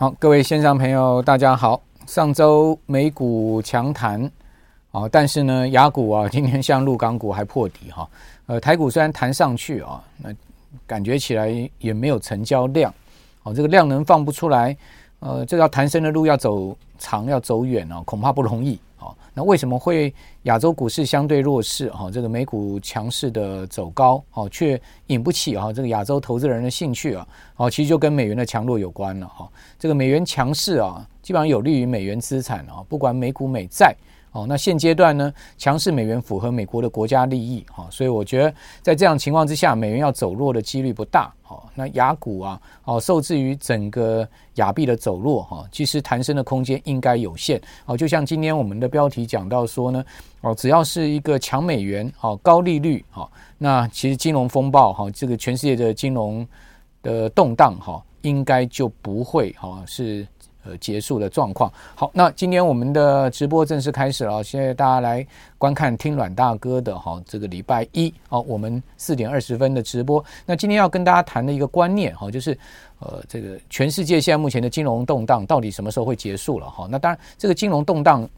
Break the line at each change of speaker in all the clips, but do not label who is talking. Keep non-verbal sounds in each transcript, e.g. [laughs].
好，各位线上朋友，大家好。上周美股强弹，啊，但是呢，雅股啊，今天像陆港股还破底哈。呃，台股虽然弹上去啊，那感觉起来也没有成交量，哦，这个量能放不出来，呃，这条弹升的路要走长，要走远哦，恐怕不容易。好那为什么会亚洲股市相对弱势？哈，这个美股强势的走高，哦，却引不起哈这个亚洲投资人的兴趣啊，哦，其实就跟美元的强弱有关了哈。这个美元强势啊，基本上有利于美元资产啊，不管美股美债。哦，那现阶段呢，强势美元符合美国的国家利益，哈，所以我觉得在这样情况之下，美元要走弱的几率不大，哦，那亚股啊，哦，受制于整个亚币的走弱，哈，其实弹升的空间应该有限，哦，就像今天我们的标题讲到说呢，哦，只要是一个强美元，哦，高利率，哦，那其实金融风暴，哈，这个全世界的金融的动荡，哈，应该就不会，哈，是。呃，结束的状况。好，那今天我们的直播正式开始了。现在大家来观看听阮大哥的哈，这个礼拜一哦，我们四点二十分的直播。那今天要跟大家谈的一个观念哈，就是呃，这个全世界现在目前的金融动荡到底什么时候会结束了哈？那当然，这个金融动荡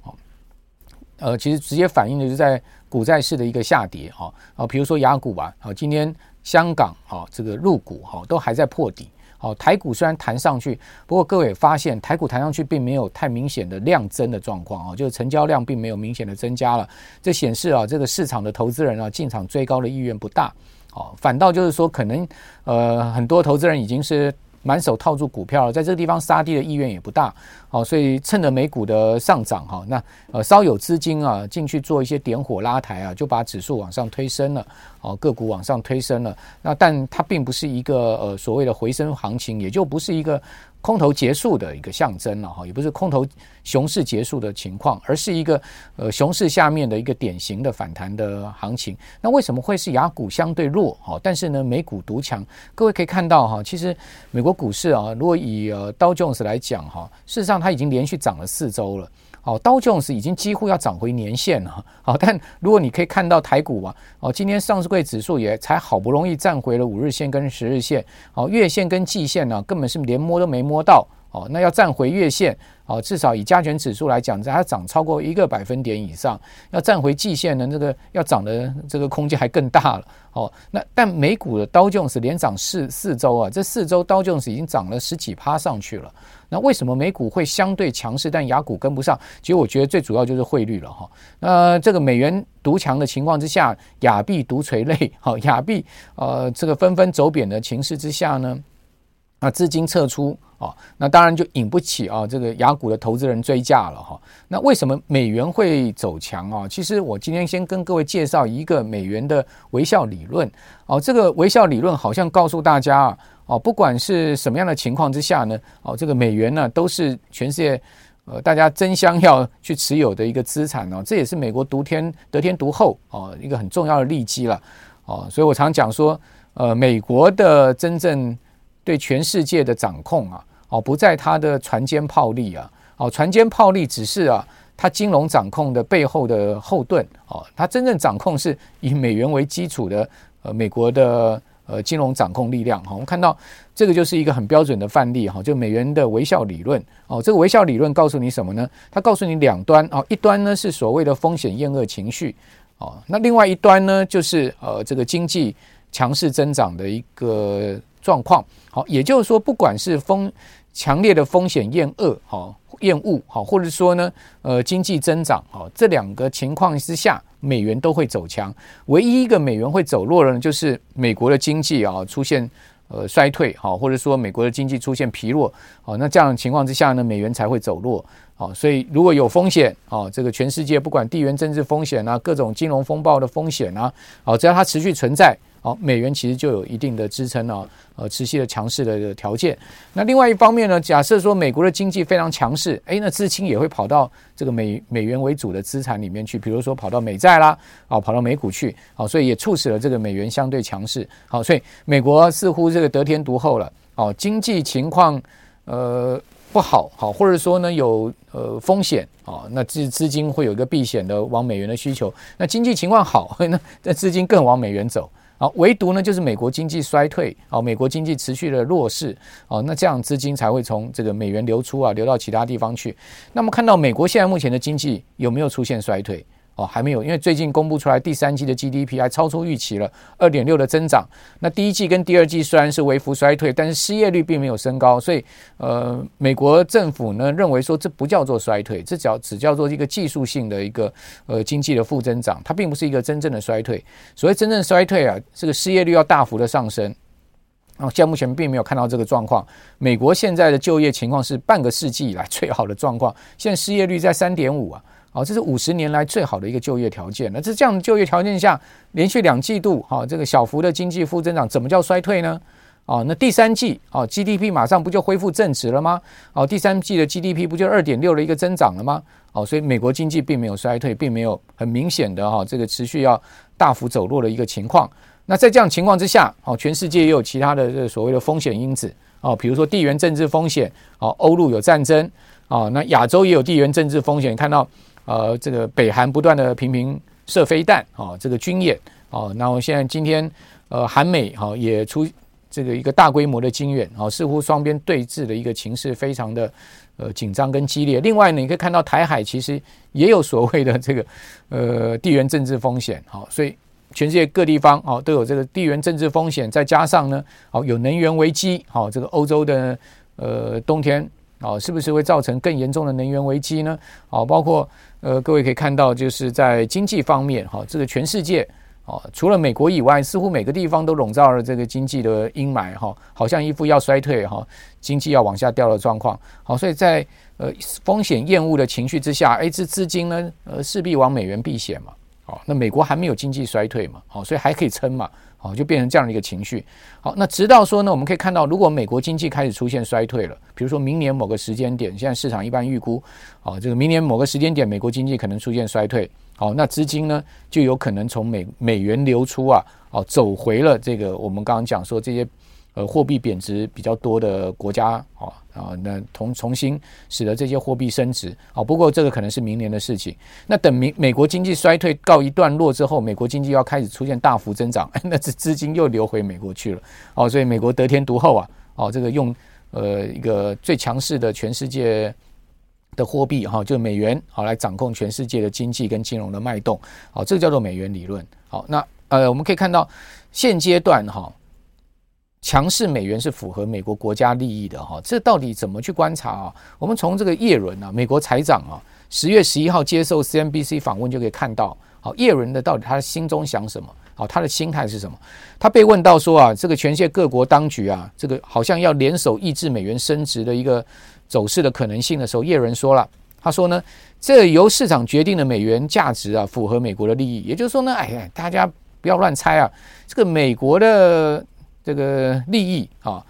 呃，其实直接反映的就是在股债市的一个下跌哈啊，比如说雅股吧，啊，今天香港啊，这个入股哈都还在破底。好，台股虽然弹上去，不过各位也发现台股弹上去并没有太明显的量增的状况啊，就是成交量并没有明显的增加了，这显示啊，这个市场的投资人啊进场追高的意愿不大，哦，反倒就是说可能呃很多投资人已经是。满手套住股票，在这个地方杀跌的意愿也不大，好，所以趁着美股的上涨哈，那呃稍有资金啊进去做一些点火拉抬啊，就把指数往上推升了，哦，个股往上推升了，那但它并不是一个呃所谓的回升行情，也就不是一个。空头结束的一个象征了哈，也不是空头熊市结束的情况，而是一个呃熊市下面的一个典型的反弹的行情。那为什么会是雅股相对弱哈？但是呢，美股独强。各位可以看到哈，其实美国股市啊，如果以呃道琼斯来讲哈，事实上它已经连续涨了四周了。哦，道琼斯已经几乎要涨回年线了。[laughs] 好，但如果你可以看到台股啊，哦，今天上市柜指数也才好不容易站回了五日线跟十日线，哦，月线跟季线呢，根本是连摸都没摸到。哦，那要站回月线，哦，至少以加权指数来讲，它涨超过一个百分点以上，要站回季线呢，这个要涨的这个空间还更大了。哦，那但美股的道琼斯连涨四四周啊，这四周道琼斯已经涨了十几趴上去了。那为什么美股会相对强势，但雅股跟不上？其实我觉得最主要就是汇率了哈。那这个美元独强的情况之下，亚币独垂泪，[laughs] 好，亚币呃这个纷纷走贬的情势之下呢，那资金撤出。哦，那当然就引不起啊，这个雅股的投资人追价了哈。那为什么美元会走强啊？其实我今天先跟各位介绍一个美元的微笑理论。哦，这个微笑理论好像告诉大家啊，哦，不管是什么样的情况之下呢，哦，这个美元呢都是全世界呃大家争相要去持有的一个资产哦。这也是美国独天得天独厚哦一个很重要的利基了。哦，所以我常讲说，呃，美国的真正对全世界的掌控啊。哦，不在它的船坚炮利啊，哦，船坚炮利只是啊，它金融掌控的背后的后盾哦，它真正掌控是以美元为基础的呃美国的呃金融掌控力量哈，我们看到这个就是一个很标准的范例哈，就美元的微笑理论哦，这个微笑理论告诉你什么呢？它告诉你两端哦，一端呢是所谓的风险厌恶情绪哦，那另外一端呢就是呃这个经济强势增长的一个状况，好，也就是说不管是风强烈的风险厌恶，好厌恶，好，或者说呢，呃，经济增长，好，这两个情况之下，美元都会走强。唯一一个美元会走弱的呢，就是美国的经济啊出现呃衰退，好，或者说美国的经济出现疲弱，好，那这样的情况之下呢，美元才会走弱，好，所以如果有风险，啊，这个全世界不管地缘政治风险啊，各种金融风暴的风险啊，好，只要它持续存在。好，美元其实就有一定的支撑啊，呃，持续的强势的条件。那另外一方面呢，假设说美国的经济非常强势，诶，那资金也会跑到这个美美元为主的资产里面去，比如说跑到美债啦，啊，跑到美股去，好，所以也促使了这个美元相对强势。好，所以美国似乎这个得天独厚了。哦，经济情况呃不好，好，或者说呢有呃风险啊，那资资金会有一个避险的往美元的需求。那经济情况好，[laughs] 那那资金更往美元走。啊，唯独呢就是美国经济衰退，啊，美国经济持续的弱势，啊，那这样资金才会从这个美元流出啊，流到其他地方去。那么看到美国现在目前的经济有没有出现衰退？哦，还没有，因为最近公布出来第三季的 GDP 还超出预期了，二点六的增长。那第一季跟第二季虽然是微幅衰退，但是失业率并没有升高，所以呃，美国政府呢认为说这不叫做衰退，这叫只叫做一个技术性的一个呃经济的负增长，它并不是一个真正的衰退。所谓真正衰退啊，这个失业率要大幅的上升。哦，现在目前并没有看到这个状况。美国现在的就业情况是半个世纪以来最好的状况，现在失业率在三点五啊。好，这是五十年来最好的一个就业条件。那这这样就业条件下，连续两季度，哈，这个小幅的经济负增长，怎么叫衰退呢？哦，那第三季，哦，GDP 马上不就恢复正值了吗？哦，第三季的 GDP 不就二点六的一个增长了吗？哦，所以美国经济并没有衰退，并没有很明显的哈这个持续要大幅走弱的一个情况。那在这样情况之下，哦，全世界也有其他的这个所谓的风险因子，哦，比如说地缘政治风险，哦，欧陆有战争，哦，那亚洲也有地缘政治风险，看到。呃，这个北韩不断的频频射飞弹，啊，这个军演，啊，那我现在今天，呃，韩美哈也出这个一个大规模的军演，啊，似乎双边对峙的一个情势非常的呃紧张跟激烈。另外呢，你可以看到台海其实也有所谓的这个呃地缘政治风险，好，所以全世界各地方啊都有这个地缘政治风险，再加上呢，好有能源危机，好，这个欧洲的呃冬天。哦，是不是会造成更严重的能源危机呢？哦，包括呃，各位可以看到，就是在经济方面，哈，这个全世界哦，除了美国以外，似乎每个地方都笼罩了这个经济的阴霾，哈，好像一副要衰退，哈，经济要往下掉的状况。好，所以在呃风险厌恶的情绪之下，哎，这资金呢，呃，势必往美元避险嘛。好，那美国还没有经济衰退嘛？好，所以还可以撑嘛。好，就变成这样的一个情绪。好，那直到说呢，我们可以看到，如果美国经济开始出现衰退了，比如说明年某个时间点，现在市场一般预估，好，这个明年某个时间点，美国经济可能出现衰退。好，那资金呢，就有可能从美美元流出啊，哦，走回了这个我们刚刚讲说这些。呃，货币贬值比较多的国家，啊啊，那重重新使得这些货币升值，啊，不过这个可能是明年的事情。那等美美国经济衰退告一段落之后，美国经济要开始出现大幅增长，[laughs] 那这资金又流回美国去了，哦，所以美国得天独厚啊，哦，这个用呃一个最强势的全世界的货币哈，就美元，好来掌控全世界的经济跟金融的脉动，好，这个叫做美元理论。好，那呃我们可以看到现阶段哈。强势美元是符合美国国家利益的哈，这到底怎么去观察啊？我们从这个叶伦啊，美国财长啊，十月十一号接受 CNBC 访问就可以看到，好，叶伦的到底他心中想什么？好，他的心态是什么？他被问到说啊，这个全世界各国当局啊，这个好像要联手抑制美元升值的一个走势的可能性的时候，叶伦说了，他说呢，这由市场决定的美元价值啊，符合美国的利益。也就是说呢，哎呀，大家不要乱猜啊，这个美国的。这个利益啊，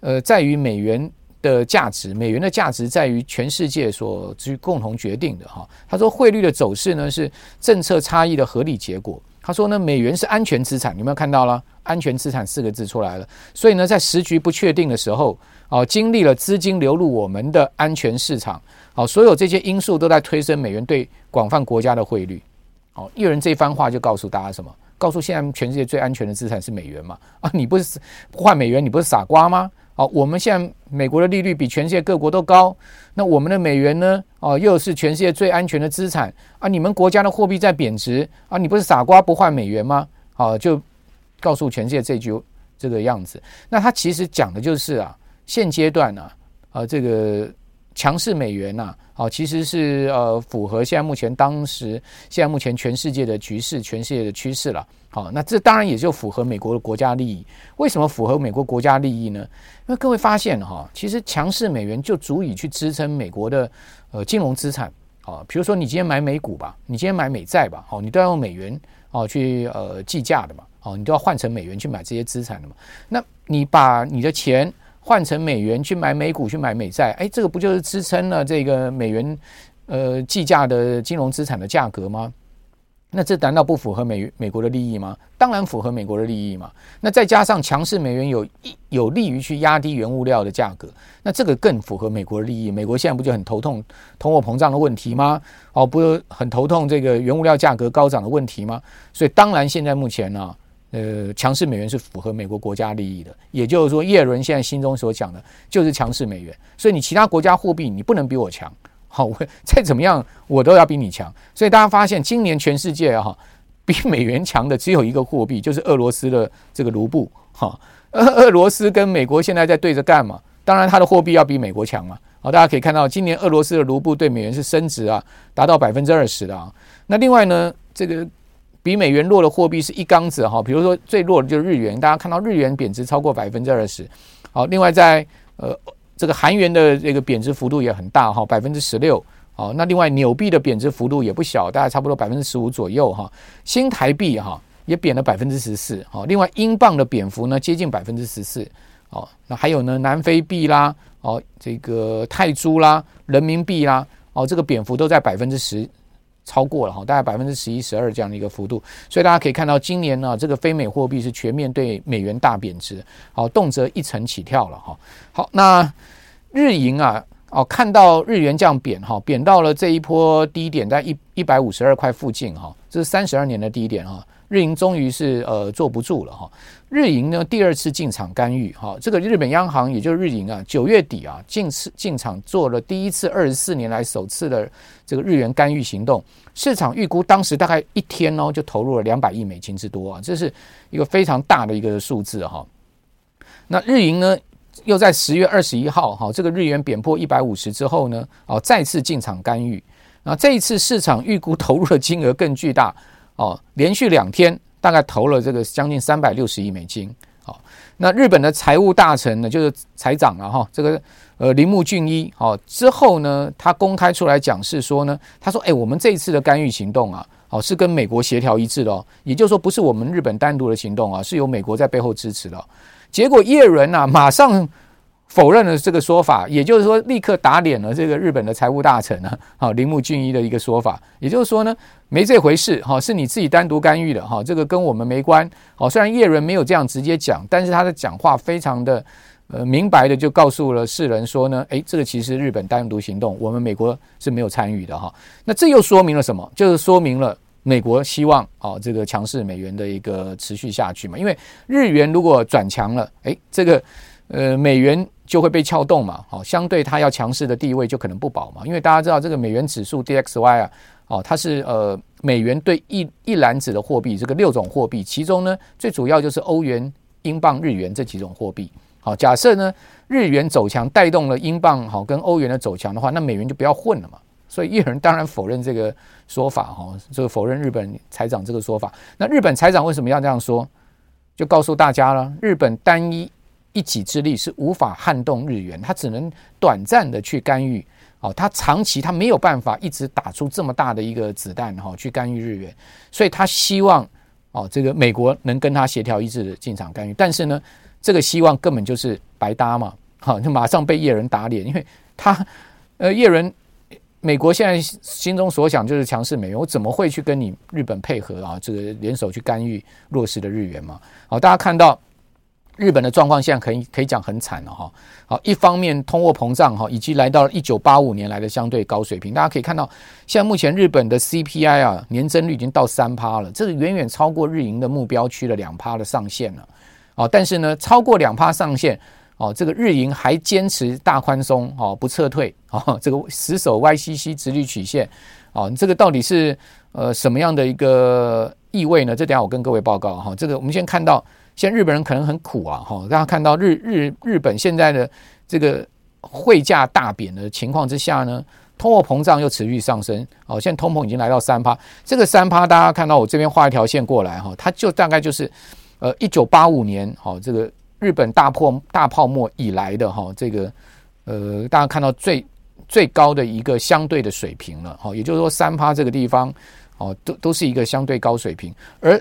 呃，在于美元的价值，美元的价值在于全世界所去共同决定的哈。他说汇率的走势呢是政策差异的合理结果。他说呢，美元是安全资产，有没有看到了？安全资产四个字出来了。所以呢，在时局不确定的时候，啊，经历了资金流入我们的安全市场，好，所有这些因素都在推升美元对广泛国家的汇率。好，一人这番话就告诉大家什么？告诉现在全世界最安全的资产是美元嘛？啊，你不是换美元，你不是傻瓜吗？啊，我们现在美国的利率比全世界各国都高，那我们的美元呢？啊，又是全世界最安全的资产啊！你们国家的货币在贬值啊，你不是傻瓜不换美元吗？啊，就告诉全世界这句这个样子。那他其实讲的就是啊，现阶段呢，啊，这个。强势美元呐，好，其实是呃符合现在目前当时现在目前全世界的局势、全世界的趋势了。好，那这当然也就符合美国的国家利益。为什么符合美国国家利益呢？因为各位发现哈，其实强势美元就足以去支撑美国的呃金融资产。啊，比如说你今天买美股吧，你今天买美债吧，好，你都要用美元哦去呃计价的嘛，哦，你都要换成美元去买这些资产的嘛。那你把你的钱。换成美元去买美股，去买美债，哎，这个不就是支撑了这个美元呃计价的金融资产的价格吗？那这难道不符合美美国的利益吗？当然符合美国的利益嘛。那再加上强势美元有有利于去压低原物料的价格，那这个更符合美国的利益。美国现在不就很头痛通货膨胀的问题吗？哦，不很头痛这个原物料价格高涨的问题吗？所以当然现在目前呢、呃，强势美元是符合美国国家利益的，也就是说，耶伦现在心中所讲的就是强势美元。所以你其他国家货币你不能比我强，好，我再怎么样我都要比你强。所以大家发现今年全世界哈比美元强的只有一个货币，就是俄罗斯的这个卢布。哈，俄 [laughs] 俄罗斯跟美国现在在对着干嘛？当然它的货币要比美国强嘛。好，大家可以看到今年俄罗斯的卢布对美元是升值啊，达到百分之二十的啊。那另外呢，这个。比美元弱的货币是一缸子哈，比如说最弱的就是日元，大家看到日元贬值超过百分之二十。好，另外在呃这个韩元的这个贬值幅度也很大哈，百分之十六。好，那另外纽币的贬值幅度也不小，大概差不多百分之十五左右哈。新台币哈也贬了百分之十四。好，另外英镑的贬幅呢接近百分之十四。好，那还有呢南非币啦，哦这个泰铢啦，人民币啦，哦这个贬幅都在百分之十。超过了哈，大概百分之十一、十二这样的一个幅度，所以大家可以看到，今年呢，这个非美货币是全面对美元大贬值，好，动辄一成起跳了哈。好，那日银啊，哦，看到日元这样贬哈，贬到了这一波低点在一一百五十二块附近哈，这是三十二年的低点哈。日银终于是呃坐不住了哈，日银呢第二次进场干预哈，这个日本央行也就是日银啊，九月底啊进次进场做了第一次二十四年来首次的这个日元干预行动，市场预估当时大概一天哦就投入了两百亿美金之多啊，这是一个非常大的一个数字哈。那日银呢又在十月二十一号哈，这个日元贬破一百五十之后呢，哦再次进场干预，那这一次市场预估投入的金额更巨大。哦，连续两天大概投了这个将近三百六十亿美金。好、哦，那日本的财务大臣呢，就是财长了哈，这个呃铃木俊一。好、哦，之后呢，他公开出来讲是说呢，他说，哎，我们这一次的干预行动啊，哦，是跟美国协调一致的哦，也就是说，不是我们日本单独的行动啊，是由美国在背后支持的。结果叶伦啊，马上。否认了这个说法，也就是说，立刻打脸了这个日本的财务大臣呢，[laughs] 好，铃木俊一的一个说法，也就是说呢，没这回事，哈，是你自己单独干预的，哈，这个跟我们没关，好，虽然叶伦没有这样直接讲，但是他的讲话非常的呃明白的就告诉了世人说呢，诶，这个其实日本单独行动，我们美国是没有参与的，哈，那这又说明了什么？就是说明了美国希望啊这个强势美元的一个持续下去嘛，因为日元如果转强了，诶，这个呃美元。就会被撬动嘛，好，相对它要强势的地位就可能不保嘛，因为大家知道这个美元指数 DXY 啊，哦，它是呃美元对一一篮子的货币，这个六种货币，其中呢最主要就是欧元、英镑、日元这几种货币。好，假设呢日元走强带动了英镑好跟欧元的走强的话，那美元就不要混了嘛。所以叶人当然否认这个说法哈，这个否认日本财长这个说法。那日本财长为什么要这样说？就告诉大家了，日本单一。一己之力是无法撼动日元，他只能短暂的去干预，哦，他长期他没有办法一直打出这么大的一个子弹哈，去干预日元，所以他希望哦，这个美国能跟他协调一致的进场干预，但是呢，这个希望根本就是白搭嘛，好，就马上被叶人打脸，因为他呃叶人，美国现在心中所想就是强势美元，我怎么会去跟你日本配合啊？这个联手去干预弱势的日元嘛？好，大家看到。日本的状况现在可以可以讲很惨了哈，好，一方面通货膨胀哈，以及来到了一九八五年来的相对高水平，大家可以看到，现在目前日本的 CPI 啊年增率已经到三趴了，这是远远超过日银的目标区的两趴的上限了，哦，但是呢，超过两趴上限，哦，这个日银还坚持大宽松，哦，不撤退，哦，这个死守 YCC 直率曲线，哦，这个到底是呃什么样的一个意味呢？这等下我跟各位报告哈，这个我们先看到。现在日本人可能很苦啊，哈！大家看到日日日本现在的这个汇价大贬的情况之下呢，通货膨胀又持续上升，哦，现在通膨已经来到三趴。这个三趴，大家看到我这边画一条线过来哈，它就大概就是呃一九八五年，哈，这个日本大破大泡沫以来的哈，这个呃大家看到最最高的一个相对的水平了，哈，也就是说三趴这个地方，哦，都都是一个相对高水平，而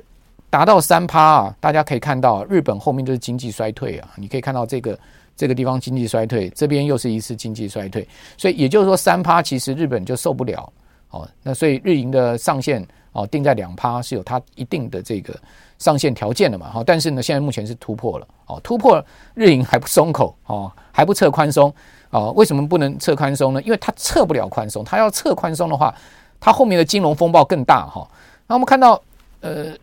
达到三趴啊，大家可以看到，日本后面就是经济衰退啊。你可以看到这个这个地方经济衰退，这边又是一次经济衰退，所以也就是说三趴其实日本就受不了哦。那所以日银的上限哦定在两趴是有它一定的这个上限条件的嘛。好，但是呢现在目前是突破了哦，突破日银还不松口哦，还不撤宽松哦。为什么不能撤宽松呢？因为它撤不了宽松，它要撤宽松的话，它后面的金融风暴更大哈。那我们看到呃。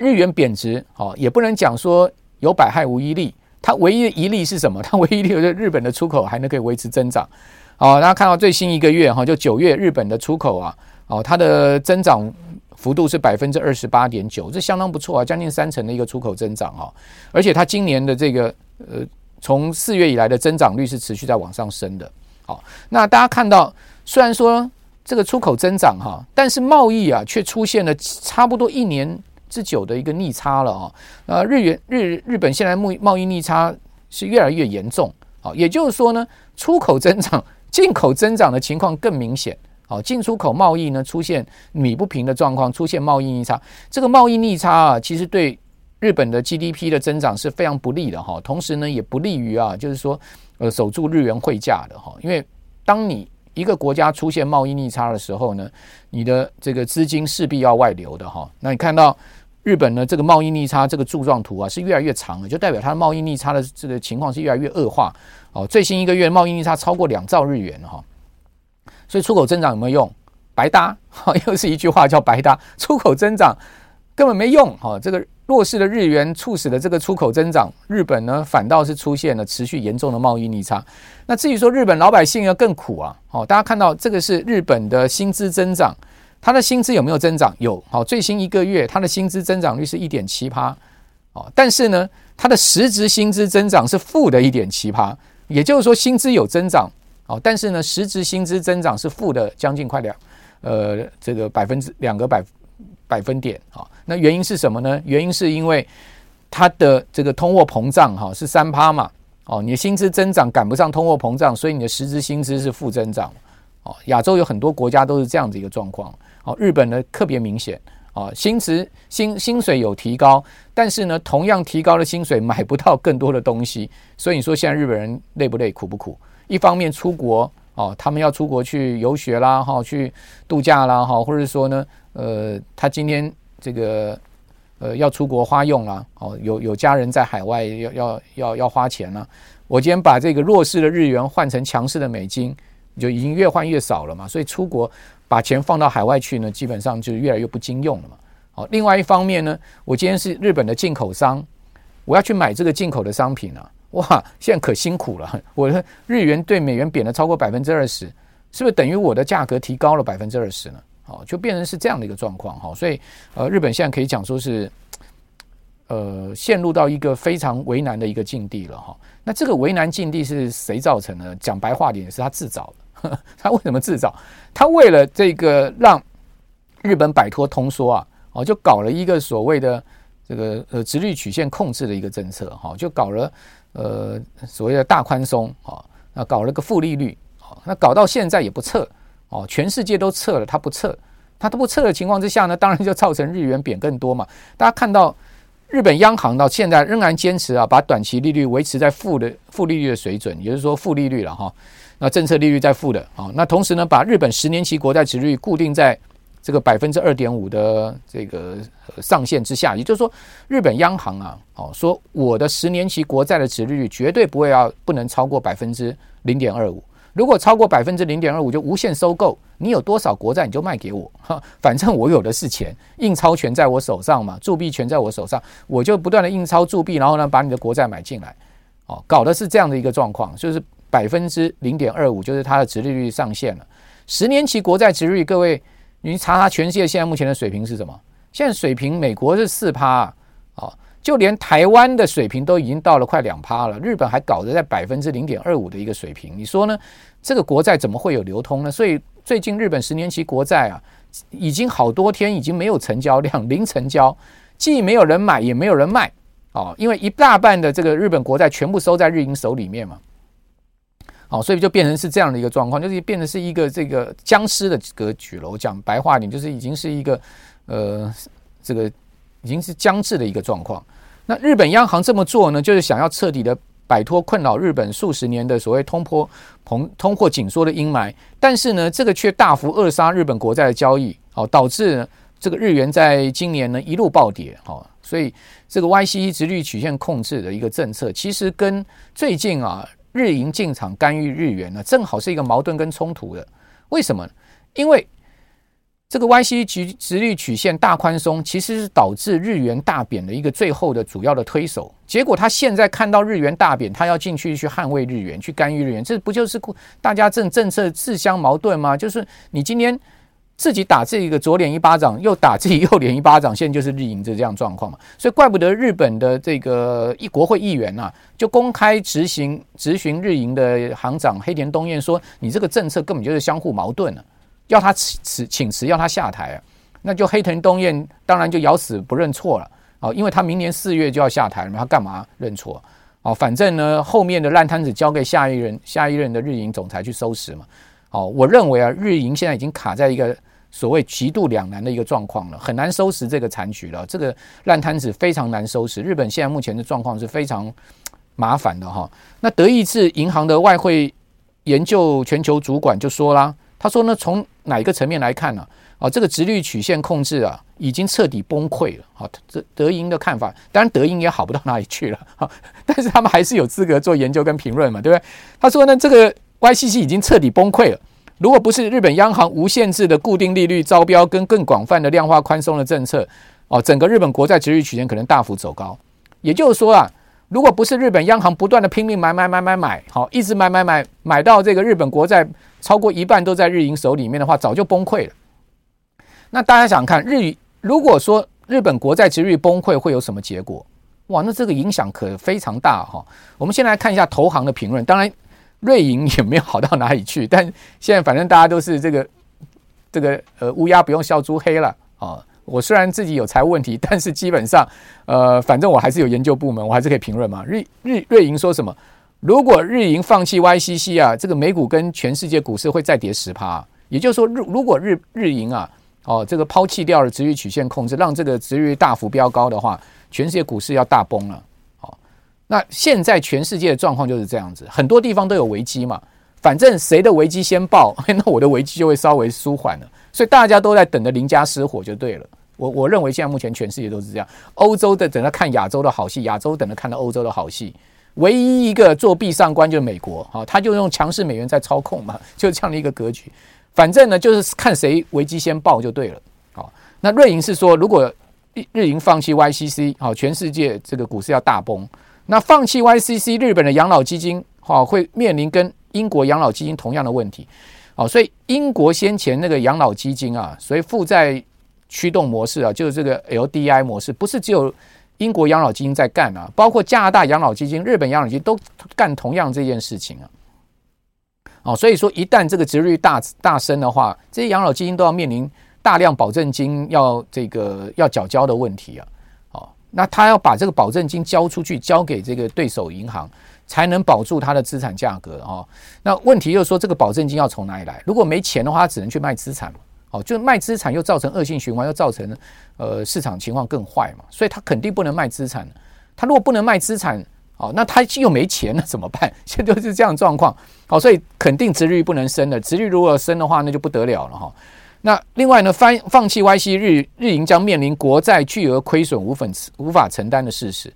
日元贬值，哦，也不能讲说有百害无一利。它唯一的一利是什么？[laughs] 它唯一的就是日本的出口还能可以维持增长。好，大家看到最新一个月哈，就九月日本的出口啊，哦，它的增长幅度是百分之二十八点九，这相当不错啊，将近三成的一个出口增长啊。而且它今年的这个呃，从四月以来的增长率是持续在往上升的。好，那大家看到，虽然说这个出口增长哈，但是贸易啊却出现了差不多一年之久的一个逆差了啊。呃，日元日日本现在贸贸易逆差是越来越严重。啊，也就是说呢，出口增长、进口增长的情况更明显。好，进出口贸易呢出现米不平的状况，出现贸易逆差。这个贸易逆差啊，其实对日本的 GDP 的增长是非常不利的哈。同时呢，也不利于啊，就是说呃守住日元汇价的哈。因为当你一个国家出现贸易逆差的时候呢，你的这个资金势必要外流的哈。那你看到日本呢这个贸易逆差这个柱状图啊是越来越长了，就代表它的贸易逆差的这个情况是越来越恶化。哦，最新一个月贸易逆差超过两兆日元哈。所以出口增长有没有用？白搭，好，又是一句话叫白搭。出口增长根本没用，哈，这个弱势的日元促使的这个出口增长，日本呢反倒是出现了持续严重的贸易逆差。那至于说日本老百姓要更苦啊，好，大家看到这个是日本的薪资增长，它的薪资有没有增长？有，好，最新一个月它的薪资增长率是一点七趴，哦，但是呢，它的实质薪资增长是负的一点七趴，也就是说薪资有增长。哦，但是呢，实质薪资增长是负的，将近快两，呃，这个百分之两个百百分点啊。那原因是什么呢？原因是因为它的这个通货膨胀哈是三趴嘛。哦，你的薪资增长赶不上通货膨胀，所以你的实质薪资是负增长。哦，亚洲有很多国家都是这样子一个状况。日本呢特别明显。啊，薪资薪薪水有提高，但是呢，同样提高的薪水买不到更多的东西。所以你说现在日本人累不累，苦不苦？一方面出国哦，他们要出国去游学啦，哈，去度假啦，哈，或者说呢，呃，他今天这个呃要出国花用啦，哦，有有家人在海外要要要要花钱了。我今天把这个弱势的日元换成强势的美金，就已经越换越少了嘛。所以出国把钱放到海外去呢，基本上就越来越不经用了嘛。好，另外一方面呢，我今天是日本的进口商，我要去买这个进口的商品啊。哇，现在可辛苦了！我的日元对美元贬了超过百分之二十，是不是等于我的价格提高了百分之二十呢？好，就变成是这样的一个状况哈。所以呃，日本现在可以讲说是呃陷入到一个非常为难的一个境地了哈。那这个为难境地是谁造成的？讲白话点，是他自找的。[laughs] 他为什么自找？他为了这个让日本摆脱通缩啊，哦，就搞了一个所谓的这个呃直率曲线控制的一个政策哈，就搞了。呃，所谓的大宽松啊，那搞了个负利率啊，那搞到现在也不撤哦，全世界都撤了，他不撤，他都不撤的情况之下呢，当然就造成日元贬更多嘛。大家看到日本央行到现在仍然坚持啊，把短期利率维持在负的负利率的水准，也就是说负利率了哈。那政策利率在负的啊，那同时呢，把日本十年期国债殖率固定在。这个百分之二点五的这个上限之下，也就是说，日本央行啊，哦，说我的十年期国债的殖率绝对不会要不能超过百分之零点二五。如果超过百分之零点二五，就无限收购，你有多少国债你就卖给我，哈，反正我有的是钱，印钞权在我手上嘛，铸币权在我手上，我就不断的印钞铸币，然后呢，把你的国债买进来，哦，搞的是这样的一个状况，就是百分之零点二五就是它的殖利率上限了。十年期国债殖利率，各位。你查查全世界现在目前的水平是什么？现在水平，美国是四趴啊，哦，就连台湾的水平都已经到了快两趴了。日本还搞得在百分之零点二五的一个水平，你说呢？这个国债怎么会有流通呢？所以最近日本十年期国债啊，已经好多天已经没有成交量，零成交，既没有人买也没有人卖哦，因为一大半的这个日本国债全部收在日银手里面嘛。好，所以就变成是这样的一个状况，就是变成是一个这个僵尸的格局了。我讲白话点，就是已经是一个呃，这个已经是僵滞的一个状况。那日本央行这么做呢，就是想要彻底的摆脱困扰日本数十年的所谓通货膨通货紧缩的阴霾。但是呢，这个却大幅扼杀日本国债的交易，好，导致这个日元在今年呢一路暴跌。好，所以这个 YCE 直率曲线控制的一个政策，其实跟最近啊。日银进场干预日元呢，正好是一个矛盾跟冲突的。为什么？因为这个 YCC 殖利率曲线大宽松，其实是导致日元大贬的一个最后的主要的推手。结果他现在看到日元大贬，他要进去去捍卫日元，去干预日元，这不就是大家政政策自相矛盾吗？就是你今天自己打自己一个左脸一巴掌，又打自己右脸一巴掌，现在就是日银这这样状况嘛。所以怪不得日本的这个一国会议员呐、啊，就公开执行质询日银的行长黑田东彦说：“你这个政策根本就是相互矛盾了。”要他辞辞请辞，要他下台啊，那就黑田东彦当然就咬死不认错了啊，因为他明年四月就要下台了嘛，他干嘛认错啊？反正呢，后面的烂摊子交给下一任下一任的日银总裁去收拾嘛。哦，我认为啊，日银现在已经卡在一个所谓极度两难的一个状况了，很难收拾这个残局了。这个烂摊子非常难收拾。日本现在目前的状况是非常麻烦的哈。那德意志银行的外汇研究全球主管就说啦。他说呢，从哪一个层面来看呢？啊，这个殖利率曲线控制啊，已经彻底崩溃了。好，这德银的看法，当然德银也好不到哪里去了。哈，但是他们还是有资格做研究跟评论嘛，对不对？他说呢，这个 YCC 已经彻底崩溃了。如果不是日本央行无限制的固定利率招标跟更广泛的量化宽松的政策，哦，整个日本国债殖率曲线可能大幅走高。也就是说啊。如果不是日本央行不断的拼命买买买买买，好，一直买买买买到这个日本国债超过一半都在日银手里面的话，早就崩溃了。那大家想看日语，如果说日本国债殖率崩溃会有什么结果？哇，那这个影响可非常大哈。我们先来看一下投行的评论，当然瑞银也没有好到哪里去，但现在反正大家都是这个这个呃乌鸦不用笑猪黑了啊。我虽然自己有财务问题，但是基本上，呃，反正我还是有研究部门，我还是可以评论嘛。日日瑞银说什么？如果日银放弃 YCC 啊，这个美股跟全世界股市会再跌十趴。也就是说，日如果日日银啊，哦，这个抛弃掉了殖利率曲线控制，让这个殖利率大幅飙高的话，全世界股市要大崩了。那现在全世界的状况就是这样子，很多地方都有危机嘛。反正谁的危机先爆，[laughs] 那我的危机就会稍微舒缓了。所以大家都在等着邻家失火就对了。我我认为现在目前全世界都是这样，欧洲的等着看亚洲的好戏，亚洲等着看到欧洲的好戏。唯一一个作壁上观就是美国，啊，他就用强势美元在操控嘛，[laughs] 就这样的一个格局。反正呢，就是看谁危机先爆就对了。好，那瑞银是说，如果日日银放弃 YCC，好，全世界这个股市要大崩。那放弃 YCC，日本的养老基金，哈，会面临跟英国养老基金同样的问题。好，所以英国先前那个养老基金啊，所以负债。驱动模式啊，就是这个 LDI 模式，不是只有英国养老基金在干啊，包括加拿大养老基金、日本养老基金都干同样这件事情啊。哦，所以说一旦这个值率大大升的话，这些养老基金都要面临大量保证金要这个要缴交的问题啊。那他要把这个保证金交出去，交给这个对手银行，才能保住他的资产价格啊。那问题就是说，这个保证金要从哪里来？如果没钱的话，他只能去卖资产。哦，就卖资产又造成恶性循环，又造成呃市场情况更坏嘛，所以他肯定不能卖资产。他如果不能卖资产，哦，那他又没钱了怎么办？[laughs] 现在就是这样状况。好，所以肯定殖利率不能升的，殖利率如果升的话，那就不得了了哈。那另外呢，放放弃 YC 日日银将面临国债巨额亏损无粉无法承担的事实。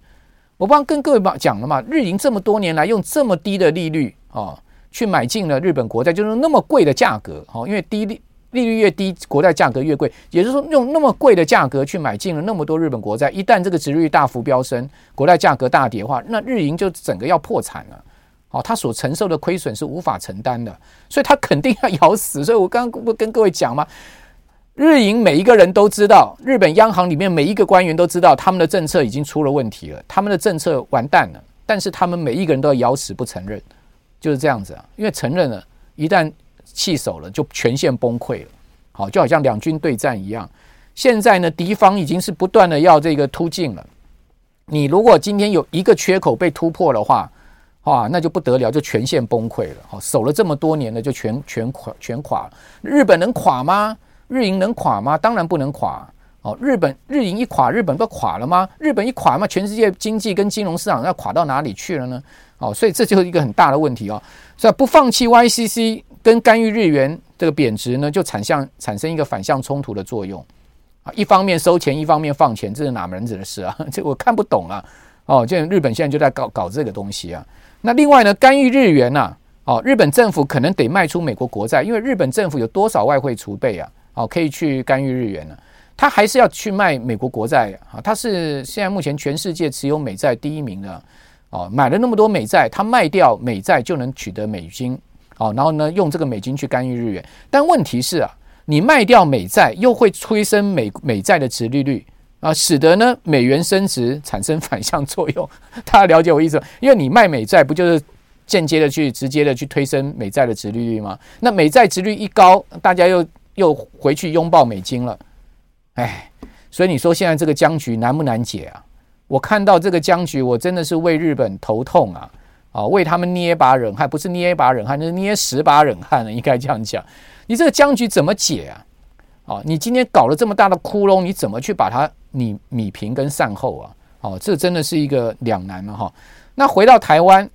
我刚刚跟各位讲了嘛，日银这么多年来用这么低的利率啊去买进了日本国债，就是那么贵的价格，哈，因为低利。利率越低，国债价格越贵。也就是说，用那么贵的价格去买进了那么多日本国债，一旦这个殖利率大幅飙升，国债价格大跌的话，那日银就整个要破产了。哦，他所承受的亏损是无法承担的，所以他肯定要咬死。所以我刚刚不跟各位讲嘛，日银每一个人都知道，日本央行里面每一个官员都知道，他们的政策已经出了问题了，他们的政策完蛋了。但是他们每一个人都要咬死不承认，就是这样子啊，因为承认了，一旦弃守了，就全线崩溃了。好，就好像两军对战一样。现在呢，敌方已经是不断的要这个突进了。你如果今天有一个缺口被突破的话，啊，那就不得了，就全线崩溃了。好，守了这么多年了，就全全垮全垮。日本能垮吗？日银能垮吗？当然不能垮。哦，日本日银一垮，日本不垮了吗？日本一垮嘛，全世界经济跟金融市场要垮到哪里去了呢？哦，所以这就是一个很大的问题哦。所以不放弃 YCC。跟干预日元这个贬值呢，就产向产生一个反向冲突的作用啊！一方面收钱，一方面放钱，这是哪门子的事啊？[laughs] 这我看不懂啊！哦，这日本现在就在搞搞这个东西啊。那另外呢，干预日元呐，哦，日本政府可能得卖出美国国债，因为日本政府有多少外汇储备啊？哦，可以去干预日元了。他还是要去卖美国国债啊，他是现在目前全世界持有美债第一名的哦，买了那么多美债，他卖掉美债就能取得美金哦，然后呢，用这个美金去干预日元。但问题是啊，你卖掉美债又会催生美美债的殖利率啊，使得呢美元升值产生反向作用。大家了解我意思吗？因为你卖美债不就是间接的去直接的去推升美债的殖利率吗？那美债殖率一高，大家又又回去拥抱美金了。哎，所以你说现在这个僵局难不难解啊？我看到这个僵局，我真的是为日本头痛啊！啊，为他们捏一把冷汗，不是捏一把冷汗，就是捏十把冷汗了，应该这样讲。你这个僵局怎么解啊？啊，你今天搞了这么大的窟窿，你怎么去把它弭弭平跟善后啊？哦，这真的是一个两难了哈。那回到台湾，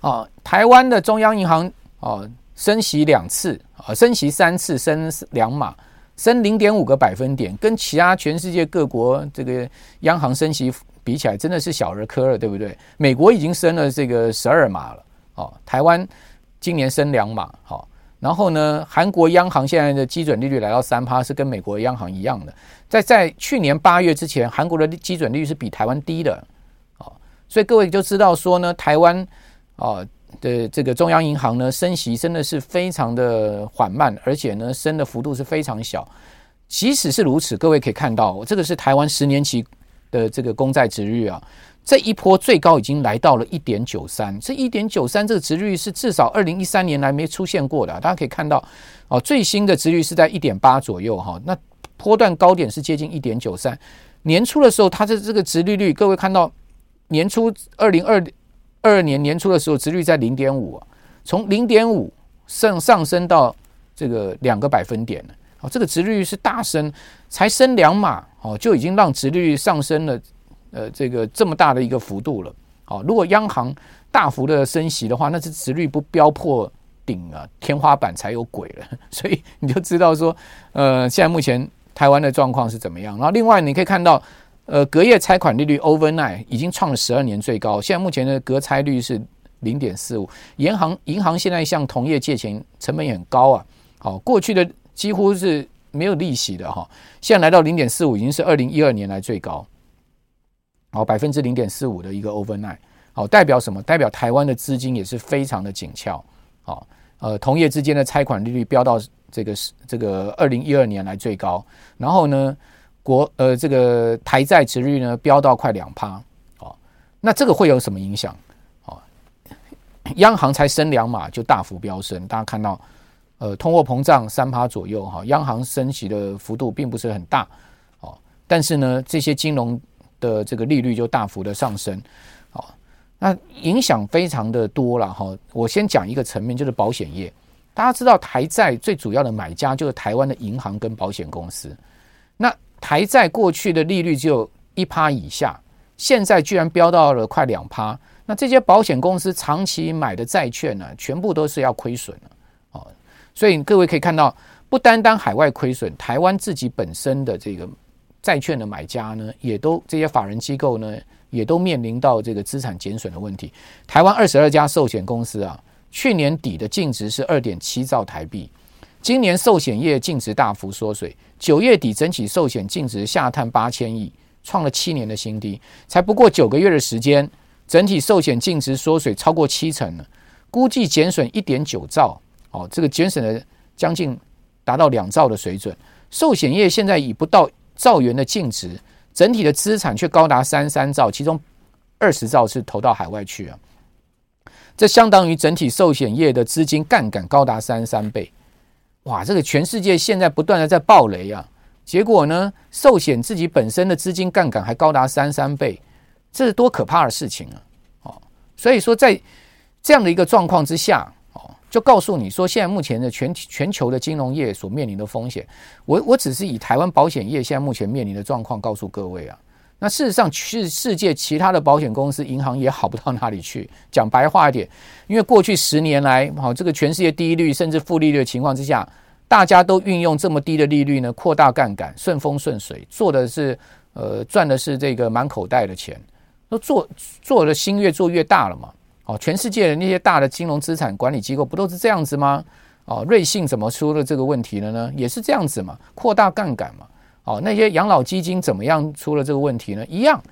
啊，台湾的中央银行啊，升息两次啊，升息三次，升两码。升零点五个百分点，跟其他全世界各国这个央行升息比起来，真的是小儿科了，对不对？美国已经升了这个十二码了，哦，台湾今年升两码，好，然后呢，韩国央行现在的基准利率来到三趴，是跟美国央行一样的。在在去年八月之前，韩国的基准利率是比台湾低的，哦，所以各位就知道说呢，台湾，哦。的这个中央银行呢，升息真的是非常的缓慢，而且呢，升的幅度是非常小。即使是如此，各位可以看到，这个是台湾十年期的这个公债殖率啊，这一波最高已经来到了一点九三。这一点九三这个值率是至少二零一三年来没出现过的。大家可以看到，哦，最新的值率是在一点八左右哈。那波段高点是接近一点九三。年初的时候，它的这个值利率，各位看到年初二零二。二年年初的时候，值率在零点五，从零点五上上升到这个两个百分点。哦，这个值率是大升，才升两码，哦，就已经让值率上升了，呃，这个这么大的一个幅度了。哦，如果央行大幅的升息的话，那是殖率不飙破顶啊，天花板才有鬼了。[laughs] 所以你就知道说，呃，现在目前台湾的状况是怎么样。然后另外你可以看到。呃，隔夜拆款利率 overnight 已经创了十二年最高，现在目前的隔拆率是零点四五。银行银行现在向同业借钱成本也很高啊，好，过去的几乎是没有利息的哈，现在来到零点四五，已经是二零一二年来最高，好，百分之零点四五的一个 overnight，好，代表什么？代表台湾的资金也是非常的紧俏，好，呃，同业之间的拆款利率飙到这个这个二零一二年来最高，然后呢？国呃，这个台债殖率呢飙到快两趴，哦，那这个会有什么影响？哦，央行才升两码就大幅飙升，大家看到，呃，通货膨胀三趴左右哈，央行升息的幅度并不是很大，哦，但是呢，这些金融的这个利率就大幅的上升，哦，那影响非常的多了哈。我先讲一个层面，就是保险业，大家知道台债最主要的买家就是台湾的银行跟保险公司，那。台债过去的利率只有一趴以下，现在居然飙到了快两趴。那这些保险公司长期买的债券呢，全部都是要亏损了哦。所以各位可以看到，不单单海外亏损，台湾自己本身的这个债券的买家呢，也都这些法人机构呢，也都面临到这个资产减损的问题。台湾二十二家寿险公司啊，去年底的净值是二点七兆台币。今年寿险业净值大幅缩水，九月底整体寿险净值下探八千亿，创了七年的新低。才不过九个月的时间，整体寿险净值缩水超过七成了，估计减损一点九兆。哦，这个减损的将近达到两兆的水准。寿险业现在以不到兆元的净值，整体的资产却高达三三兆，其中二十兆是投到海外去啊。这相当于整体寿险业的资金杠杆高达三三倍。哇，这个全世界现在不断的在爆雷啊！结果呢，寿险自己本身的资金杠杆还高达三三倍，这是多可怕的事情啊！哦，所以说在这样的一个状况之下，就告诉你说，现在目前的全全球的金融业所面临的风险，我我只是以台湾保险业现在目前面临的状况告诉各位啊。那事实上，世世界其他的保险公司、银行也好不到哪里去。讲白话一点，因为过去十年来，好这个全世界低利率甚至负利率的情况之下，大家都运用这么低的利率呢，扩大杠杆，顺风顺水，做的是呃赚的是这个满口袋的钱，都做做的心越做越大了嘛。哦，全世界的那些大的金融资产管理机构不都是这样子吗？哦，瑞信怎么出了这个问题了呢？也是这样子嘛，扩大杠杆嘛。哦，那些养老基金怎么样出了这个问题呢？一样，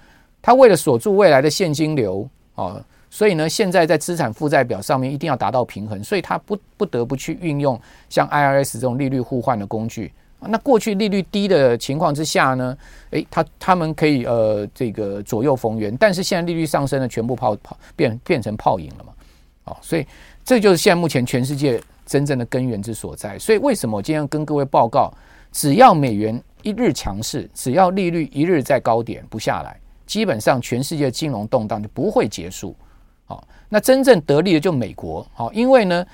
他为了锁住未来的现金流，哦，所以呢，现在在资产负债表上面一定要达到平衡，所以他不不得不去运用像 IRS 这种利率互换的工具。那过去利率低的情况之下呢，诶，他他们可以呃这个左右逢源，但是现在利率上升了，全部泡泡变变成泡影了嘛，哦，所以这就是现在目前全世界真正的根源之所在。所以为什么我今天要跟各位报告，只要美元一日强势，只要利率一日在高点不下来，基本上全世界金融动荡就不会结束。好，那真正得利的就美国，好，因为呢。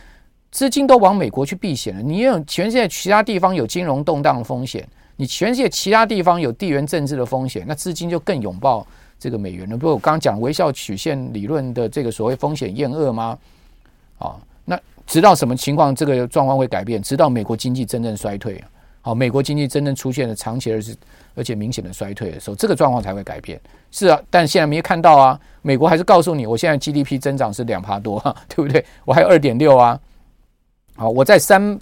资金都往美国去避险了，你有全世界其他地方有金融动荡风险，你全世界其他地方有地缘政治的风险，那资金就更拥抱这个美元了。不过我刚刚讲微笑曲线理论的这个所谓风险厌恶吗？啊，那直到什么情况这个状况会改变？直到美国经济真正衰退，好，美国经济真正出现了长期而是而且明显的衰退的时候，这个状况才会改变。是啊，但现在没看到啊，美国还是告诉你，我现在 GDP 增长是两趴多，对不对？我还有二点六啊。好，我在三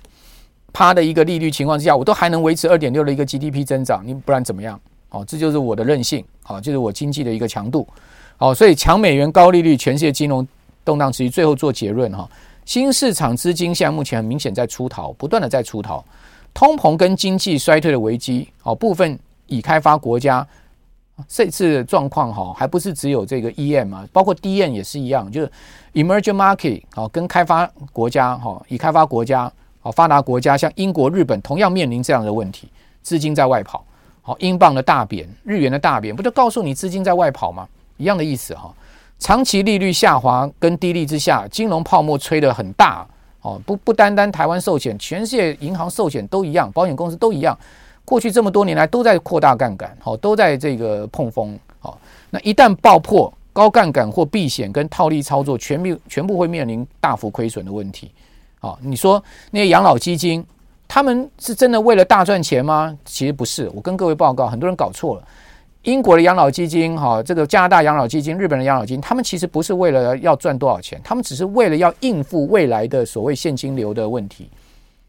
趴的一个利率情况之下，我都还能维持二点六的一个 GDP 增长，你不然怎么样？好，这就是我的韧性，好，就是我经济的一个强度。好，所以强美元、高利率、全世界金融动荡持续。最后做结论哈，新市场资金现在目前很明显在出逃，不断的在出逃。通膨跟经济衰退的危机，好，部分已开发国家这次状况哈，还不是只有这个 EM 啊，包括 DM 也是一样，就是。Emerging market 好，跟开发国家哈，已开发国家好，发达国家像英国、日本同样面临这样的问题，资金在外跑，好，英镑的大贬，日元的大贬，不就告诉你资金在外跑吗？一样的意思哈。长期利率下滑跟低利之下，金融泡沫吹得很大哦，不不单单台湾寿险，全世界银行寿险都一样，保险公司都一样，过去这么多年来都在扩大杠杆，好，都在这个碰风，好，那一旦爆破。高杠杆或避险跟套利操作，全部全部会面临大幅亏损的问题。好，你说那些养老基金，他们是真的为了大赚钱吗？其实不是。我跟各位报告，很多人搞错了。英国的养老基金，哈，这个加拿大养老基金，日本的养老金，他们其实不是为了要赚多少钱，他们只是为了要应付未来的所谓现金流的问题。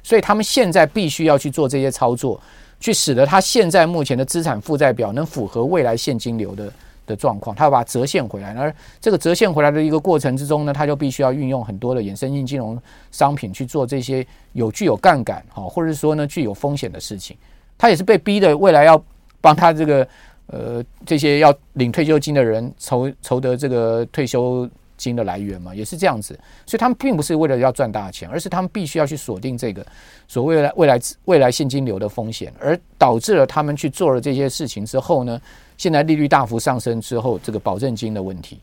所以他们现在必须要去做这些操作，去使得他现在目前的资产负债表能符合未来现金流的。的状况，他要把它折现回来，而这个折现回来的一个过程之中呢，他就必须要运用很多的衍生性金融商品去做这些有具有杠杆哈，或者是说呢具有风险的事情。他也是被逼的，未来要帮他这个呃这些要领退休金的人筹筹得这个退休金的来源嘛，也是这样子。所以他们并不是为了要赚大钱，而是他们必须要去锁定这个所谓的未来未来现金流的风险，而导致了他们去做了这些事情之后呢。现在利率大幅上升之后，这个保证金的问题，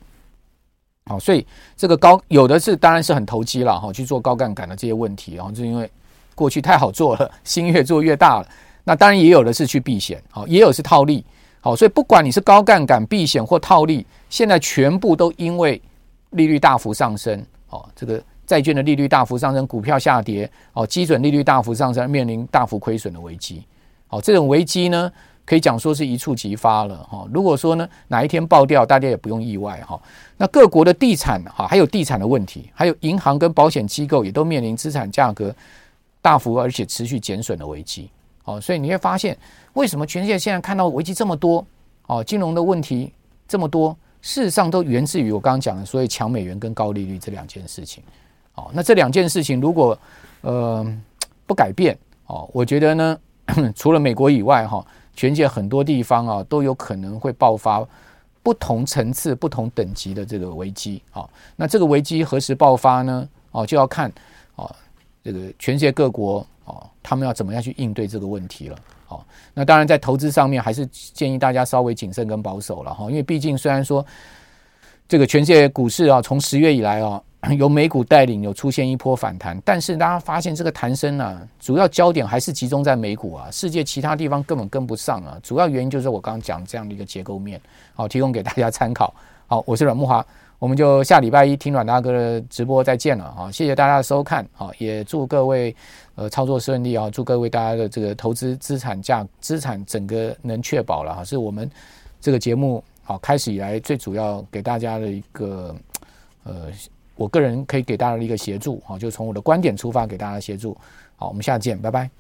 好，所以这个高有的是当然是很投机了哈，去做高杠杆的这些问题，然后就因为过去太好做了，[laughs] 心越做越大了。那当然也有的是去避险，好，也有是套利，好，所以不管你是高杠杆避险或套利，现在全部都因为利率大幅上升，哦，这个债券的利率大幅上升，股票下跌，哦，基准利率大幅上升，面临大幅亏损的危机，好，这种危机呢，可以讲说是一触即发了哈。如果说呢哪一天爆掉，大家也不用意外哈。那各国的地产哈，还有地产的问题，还有银行跟保险机构也都面临资产价格大幅而且持续减损的危机。哦，所以你会发现为什么全世界现在看到危机这么多哦，金融的问题这么多，事实上都源自于我刚刚讲的所谓强美元跟高利率这两件事情。哦，那这两件事情如果呃不改变哦，我觉得呢，[coughs] 除了美国以外哈。全世界很多地方啊，都有可能会爆发不同层次、不同等级的这个危机啊。那这个危机何时爆发呢？哦，就要看哦，这个全世界各国哦，他们要怎么样去应对这个问题了。那当然在投资上面，还是建议大家稍微谨慎跟保守了哈。因为毕竟虽然说这个全世界股市啊，从十月以来啊。由美股带领有出现一波反弹，但是大家发现这个弹升呢、主要焦点还是集中在美股啊，世界其他地方根本跟不上啊。主要原因就是我刚刚讲这样的一个结构面，好，提供给大家参考。好，我是阮慕华，我们就下礼拜一听阮大哥的直播再见了啊！谢谢大家的收看，好，也祝各位呃操作顺利啊，祝各位大家的这个投资资产价资产整个能确保了哈，是我们这个节目好开始以来最主要给大家的一个呃。我个人可以给大家的一个协助，好，就从我的观点出发给大家协助。好，我们下次见，拜拜。